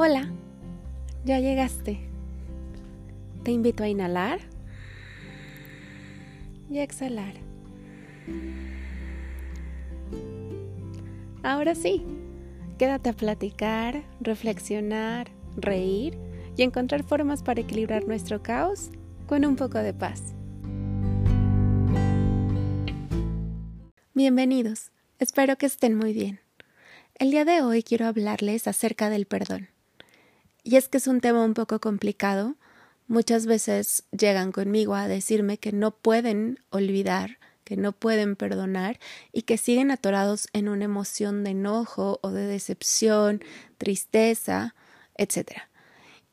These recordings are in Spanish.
Hola, ya llegaste. Te invito a inhalar y a exhalar. Ahora sí, quédate a platicar, reflexionar, reír y encontrar formas para equilibrar nuestro caos con un poco de paz. Bienvenidos, espero que estén muy bien. El día de hoy quiero hablarles acerca del perdón. Y es que es un tema un poco complicado. Muchas veces llegan conmigo a decirme que no pueden olvidar, que no pueden perdonar y que siguen atorados en una emoción de enojo o de decepción, tristeza, etc.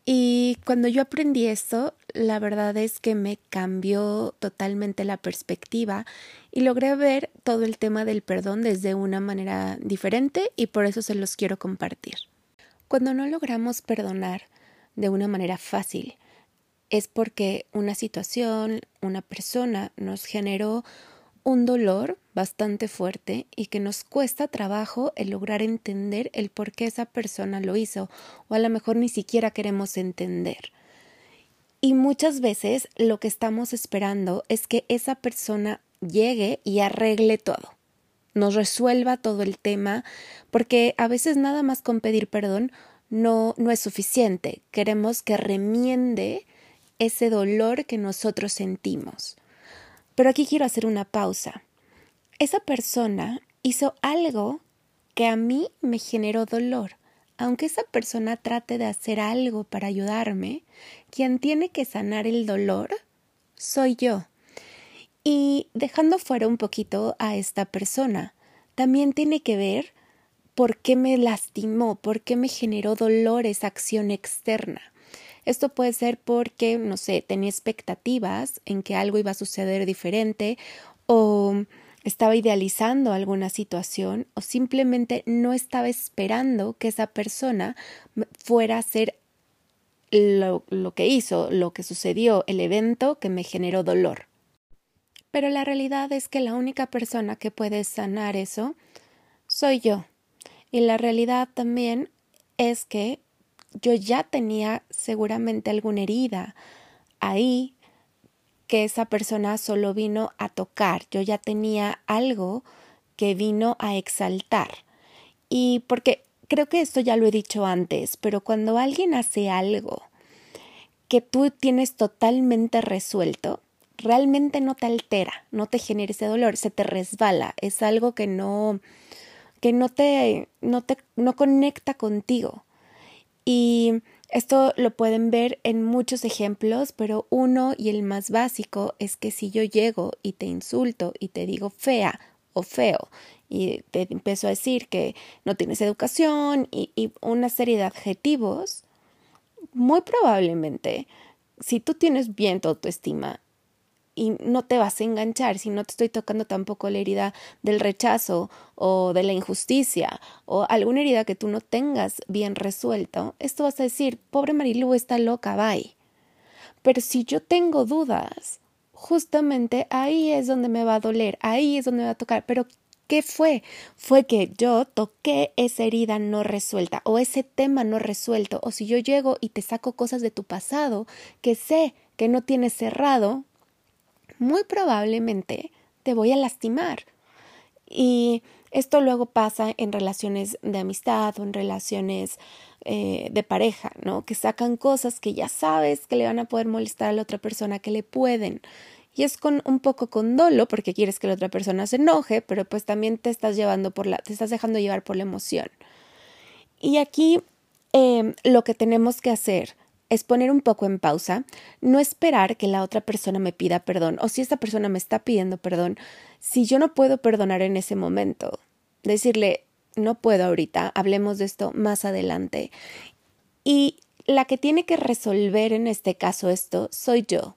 Y cuando yo aprendí esto, la verdad es que me cambió totalmente la perspectiva y logré ver todo el tema del perdón desde una manera diferente y por eso se los quiero compartir. Cuando no logramos perdonar de una manera fácil, es porque una situación, una persona nos generó un dolor bastante fuerte y que nos cuesta trabajo el lograr entender el por qué esa persona lo hizo o a lo mejor ni siquiera queremos entender. Y muchas veces lo que estamos esperando es que esa persona llegue y arregle todo nos resuelva todo el tema, porque a veces nada más con pedir perdón no, no es suficiente. Queremos que remiende ese dolor que nosotros sentimos. Pero aquí quiero hacer una pausa. Esa persona hizo algo que a mí me generó dolor. Aunque esa persona trate de hacer algo para ayudarme, quien tiene que sanar el dolor soy yo. Y dejando fuera un poquito a esta persona, también tiene que ver por qué me lastimó, por qué me generó dolor esa acción externa. Esto puede ser porque, no sé, tenía expectativas en que algo iba a suceder diferente o estaba idealizando alguna situación o simplemente no estaba esperando que esa persona fuera a lo, lo que hizo, lo que sucedió, el evento que me generó dolor. Pero la realidad es que la única persona que puede sanar eso soy yo. Y la realidad también es que yo ya tenía seguramente alguna herida ahí que esa persona solo vino a tocar. Yo ya tenía algo que vino a exaltar. Y porque creo que esto ya lo he dicho antes, pero cuando alguien hace algo que tú tienes totalmente resuelto, realmente no te altera, no te genera ese dolor, se te resbala, es algo que no que no te no te no conecta contigo. Y esto lo pueden ver en muchos ejemplos, pero uno y el más básico es que si yo llego y te insulto y te digo fea o feo y te empiezo a decir que no tienes educación y, y una serie de adjetivos, muy probablemente si tú tienes bien tu autoestima y no te vas a enganchar si no te estoy tocando tampoco la herida del rechazo o de la injusticia o alguna herida que tú no tengas bien resuelto, esto vas a decir, pobre Marilu está loca, bye. Pero si yo tengo dudas, justamente ahí es donde me va a doler, ahí es donde me va a tocar, pero ¿Qué fue? Fue que yo toqué esa herida no resuelta o ese tema no resuelto o si yo llego y te saco cosas de tu pasado que sé que no tienes cerrado, muy probablemente te voy a lastimar. Y esto luego pasa en relaciones de amistad o en relaciones eh, de pareja, ¿no? Que sacan cosas que ya sabes que le van a poder molestar a la otra persona, que le pueden. Y es con un poco con dolo porque quieres que la otra persona se enoje, pero pues también te estás llevando por la, te estás dejando llevar por la emoción. Y aquí eh, lo que tenemos que hacer es poner un poco en pausa, no esperar que la otra persona me pida perdón o si esta persona me está pidiendo perdón, si yo no puedo perdonar en ese momento, decirle, no puedo ahorita, hablemos de esto más adelante. Y la que tiene que resolver en este caso esto soy yo,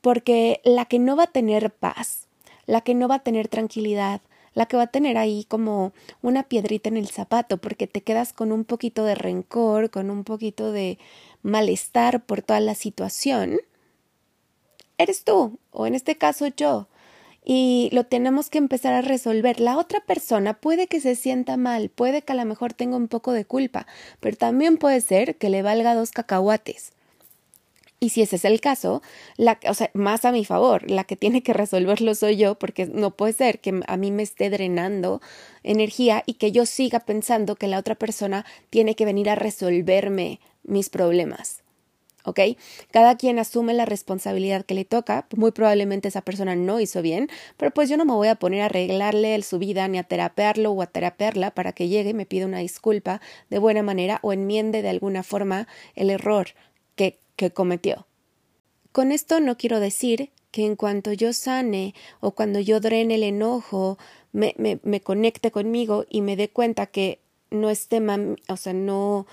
porque la que no va a tener paz, la que no va a tener tranquilidad, la que va a tener ahí como una piedrita en el zapato, porque te quedas con un poquito de rencor, con un poquito de malestar por toda la situación, eres tú, o en este caso yo. y lo tenemos que empezar a resolver. La otra persona puede que se sienta mal, puede que a lo mejor tenga un poco de culpa, pero también puede ser que le valga dos cacahuates. Y si ese es el caso, la, o sea, más a mi favor, la que tiene que resolverlo soy yo, porque no puede ser que a mí me esté drenando energía y que yo siga pensando que la otra persona tiene que venir a resolverme mis problemas. ¿ok? Cada quien asume la responsabilidad que le toca, muy probablemente esa persona no hizo bien, pero pues yo no me voy a poner a arreglarle su vida ni a terapearlo o a terapearla para que llegue y me pida una disculpa de buena manera o enmiende de alguna forma el error que, que cometió. Con esto no quiero decir que en cuanto yo sane o cuando yo drene el enojo, me, me, conecte conmigo y me dé cuenta que no es tema, o sea, no,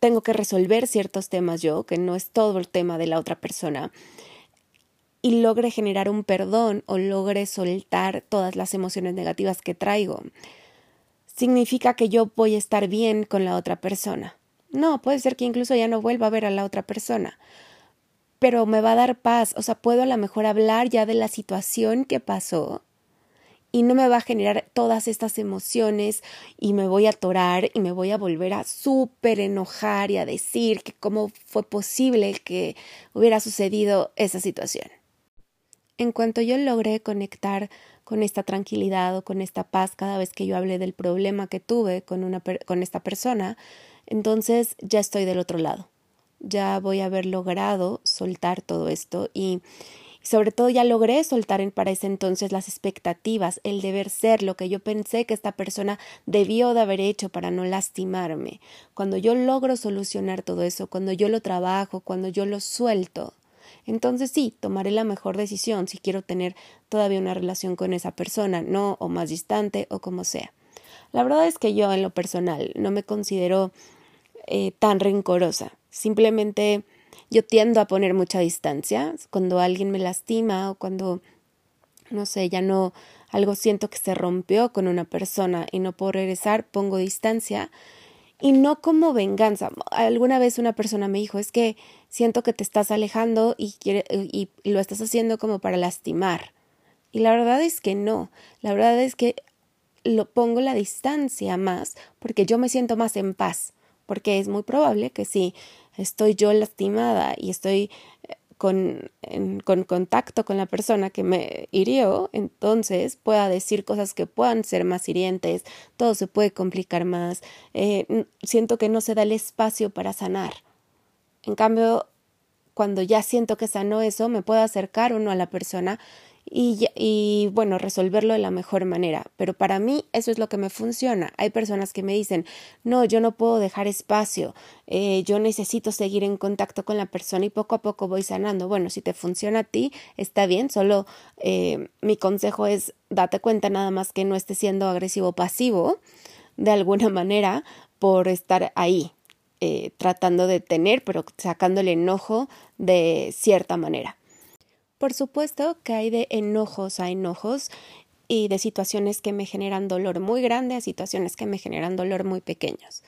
tengo que resolver ciertos temas yo, que no es todo el tema de la otra persona, y logre generar un perdón o logre soltar todas las emociones negativas que traigo, significa que yo voy a estar bien con la otra persona. No, puede ser que incluso ya no vuelva a ver a la otra persona, pero me va a dar paz, o sea, puedo a lo mejor hablar ya de la situación que pasó y no me va a generar todas estas emociones y me voy a atorar y me voy a volver a súper enojar y a decir que cómo fue posible que hubiera sucedido esa situación. En cuanto yo logré conectar con esta tranquilidad o con esta paz cada vez que yo hablé del problema que tuve con, una con esta persona, entonces ya estoy del otro lado. Ya voy a haber logrado soltar todo esto y, sobre todo ya logré soltar en para ese entonces las expectativas, el deber ser, lo que yo pensé que esta persona debió de haber hecho para no lastimarme. Cuando yo logro solucionar todo eso, cuando yo lo trabajo, cuando yo lo suelto, entonces sí, tomaré la mejor decisión si quiero tener todavía una relación con esa persona, no o más distante o como sea. La verdad es que yo en lo personal no me considero eh, tan rencorosa. Simplemente yo tiendo a poner mucha distancia cuando alguien me lastima o cuando, no sé, ya no, algo siento que se rompió con una persona y no puedo regresar, pongo distancia y no como venganza. Alguna vez una persona me dijo, es que siento que te estás alejando y, quiere, y lo estás haciendo como para lastimar. Y la verdad es que no, la verdad es que lo pongo la distancia más porque yo me siento más en paz, porque es muy probable que si estoy yo lastimada y estoy eh, con, con contacto con la persona que me hirió, entonces pueda decir cosas que puedan ser más hirientes, todo se puede complicar más, eh, siento que no se da el espacio para sanar. En cambio, cuando ya siento que sanó eso, me puedo acercar uno a la persona y, y, bueno, resolverlo de la mejor manera. Pero para mí eso es lo que me funciona. Hay personas que me dicen, no, yo no puedo dejar espacio, eh, yo necesito seguir en contacto con la persona y poco a poco voy sanando. Bueno, si te funciona a ti, está bien, solo eh, mi consejo es date cuenta nada más que no esté siendo agresivo pasivo de alguna manera por estar ahí. Eh, tratando de tener, pero sacando el enojo de cierta manera. Por supuesto que hay de enojos a enojos y de situaciones que me generan dolor muy grande a situaciones que me generan dolor muy pequeños.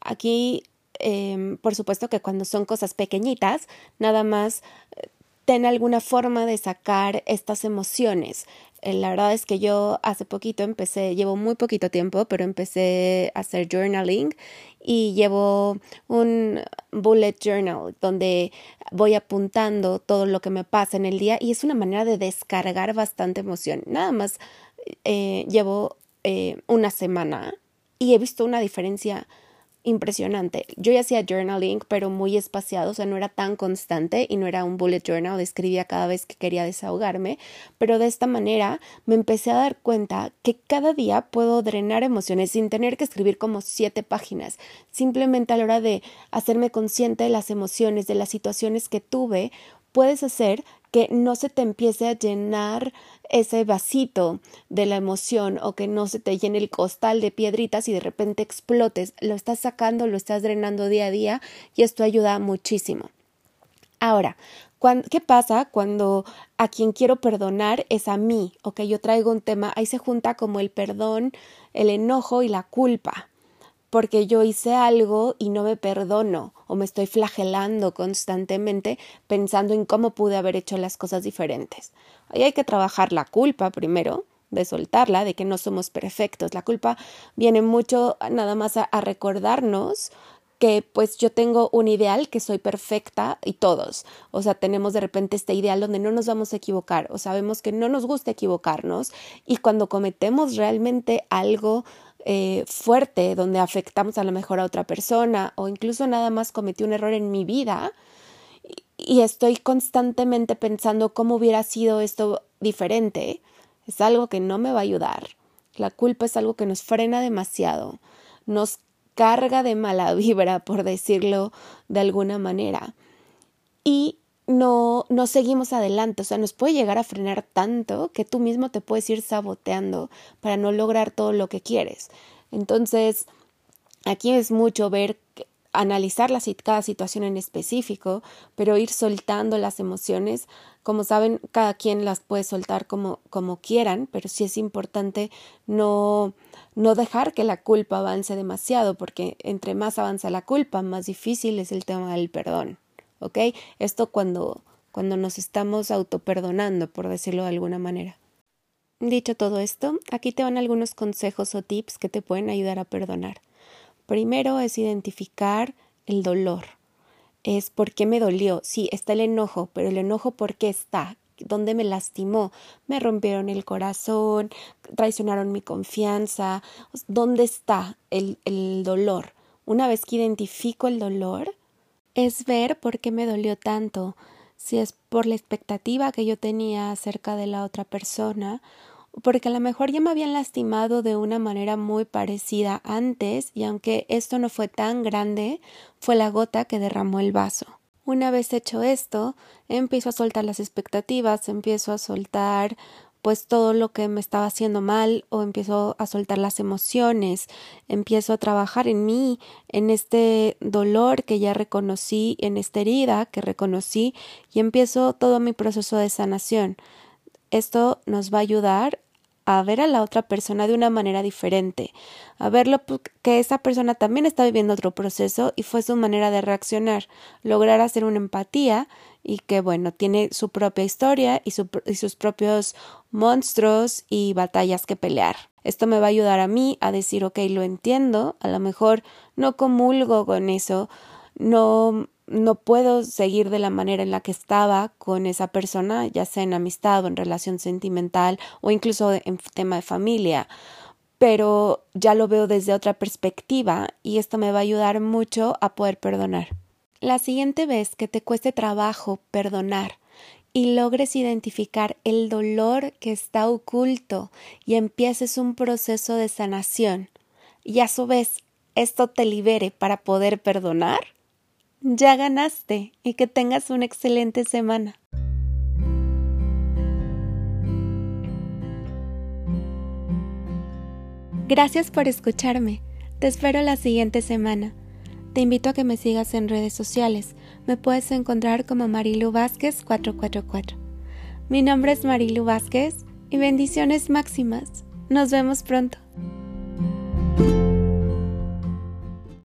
Aquí, em, por supuesto que cuando son cosas pequeñitas, nada más eh, ten alguna forma de sacar estas emociones. Eh, la verdad es que yo hace poquito empecé, llevo muy poquito tiempo, pero empecé a hacer journaling y llevo un bullet journal donde voy apuntando todo lo que me pasa en el día y es una manera de descargar bastante emoción. Nada más eh, llevo eh, una semana y he visto una diferencia impresionante. Yo ya hacía journaling, pero muy espaciado, o sea, no era tan constante y no era un bullet journal, escribía cada vez que quería desahogarme, pero de esta manera me empecé a dar cuenta que cada día puedo drenar emociones sin tener que escribir como siete páginas. Simplemente a la hora de hacerme consciente de las emociones, de las situaciones que tuve, puedes hacer que no se te empiece a llenar ese vasito de la emoción o que no se te llene el costal de piedritas y de repente explotes. Lo estás sacando, lo estás drenando día a día y esto ayuda muchísimo. Ahora, ¿qué pasa cuando a quien quiero perdonar es a mí? O que yo traigo un tema, ahí se junta como el perdón, el enojo y la culpa. Porque yo hice algo y no me perdono o me estoy flagelando constantemente pensando en cómo pude haber hecho las cosas diferentes. Ahí hay que trabajar la culpa primero, de soltarla, de que no somos perfectos. La culpa viene mucho nada más a, a recordarnos que pues yo tengo un ideal que soy perfecta y todos, o sea, tenemos de repente este ideal donde no nos vamos a equivocar o sabemos que no nos gusta equivocarnos y cuando cometemos realmente algo eh, fuerte donde afectamos a lo mejor a otra persona o incluso nada más cometí un error en mi vida y estoy constantemente pensando cómo hubiera sido esto diferente, es algo que no me va a ayudar. La culpa es algo que nos frena demasiado, nos carga de mala vibra, por decirlo de alguna manera. Y no, no seguimos adelante, o sea, nos puede llegar a frenar tanto que tú mismo te puedes ir saboteando para no lograr todo lo que quieres. Entonces, aquí es mucho ver, analizar la, cada situación en específico, pero ir soltando las emociones. Como saben, cada quien las puede soltar como, como quieran, pero sí es importante no, no dejar que la culpa avance demasiado, porque entre más avanza la culpa, más difícil es el tema del perdón. ¿Ok? Esto cuando, cuando nos estamos autoperdonando, por decirlo de alguna manera. Dicho todo esto, aquí te van algunos consejos o tips que te pueden ayudar a perdonar. Primero es identificar el dolor. Es por qué me dolió. Sí, está el enojo, pero el enojo por qué está. ¿Dónde me lastimó? Me rompieron el corazón, traicionaron mi confianza. ¿Dónde está el, el dolor? Una vez que identifico el dolor, es ver por qué me dolió tanto, si es por la expectativa que yo tenía acerca de la otra persona, o porque a lo mejor ya me habían lastimado de una manera muy parecida antes y aunque esto no fue tan grande, fue la gota que derramó el vaso. Una vez hecho esto, empiezo a soltar las expectativas, empiezo a soltar pues todo lo que me estaba haciendo mal o empiezo a soltar las emociones, empiezo a trabajar en mí, en este dolor que ya reconocí, en esta herida que reconocí y empiezo todo mi proceso de sanación. Esto nos va a ayudar a ver a la otra persona de una manera diferente, a verlo que esa persona también está viviendo otro proceso y fue su manera de reaccionar, lograr hacer una empatía y que bueno, tiene su propia historia y, y sus propios monstruos y batallas que pelear. Esto me va a ayudar a mí a decir, ok, lo entiendo, a lo mejor no comulgo con eso, no no puedo seguir de la manera en la que estaba con esa persona, ya sea en amistad o en relación sentimental o incluso en tema de familia, pero ya lo veo desde otra perspectiva y esto me va a ayudar mucho a poder perdonar. La siguiente vez que te cueste trabajo perdonar y logres identificar el dolor que está oculto y empieces un proceso de sanación y a su vez esto te libere para poder perdonar, ya ganaste y que tengas una excelente semana. Gracias por escucharme. Te espero la siguiente semana. Te invito a que me sigas en redes sociales. Me puedes encontrar como Marilu Vázquez 444. Mi nombre es Marilu Vázquez y bendiciones máximas. Nos vemos pronto.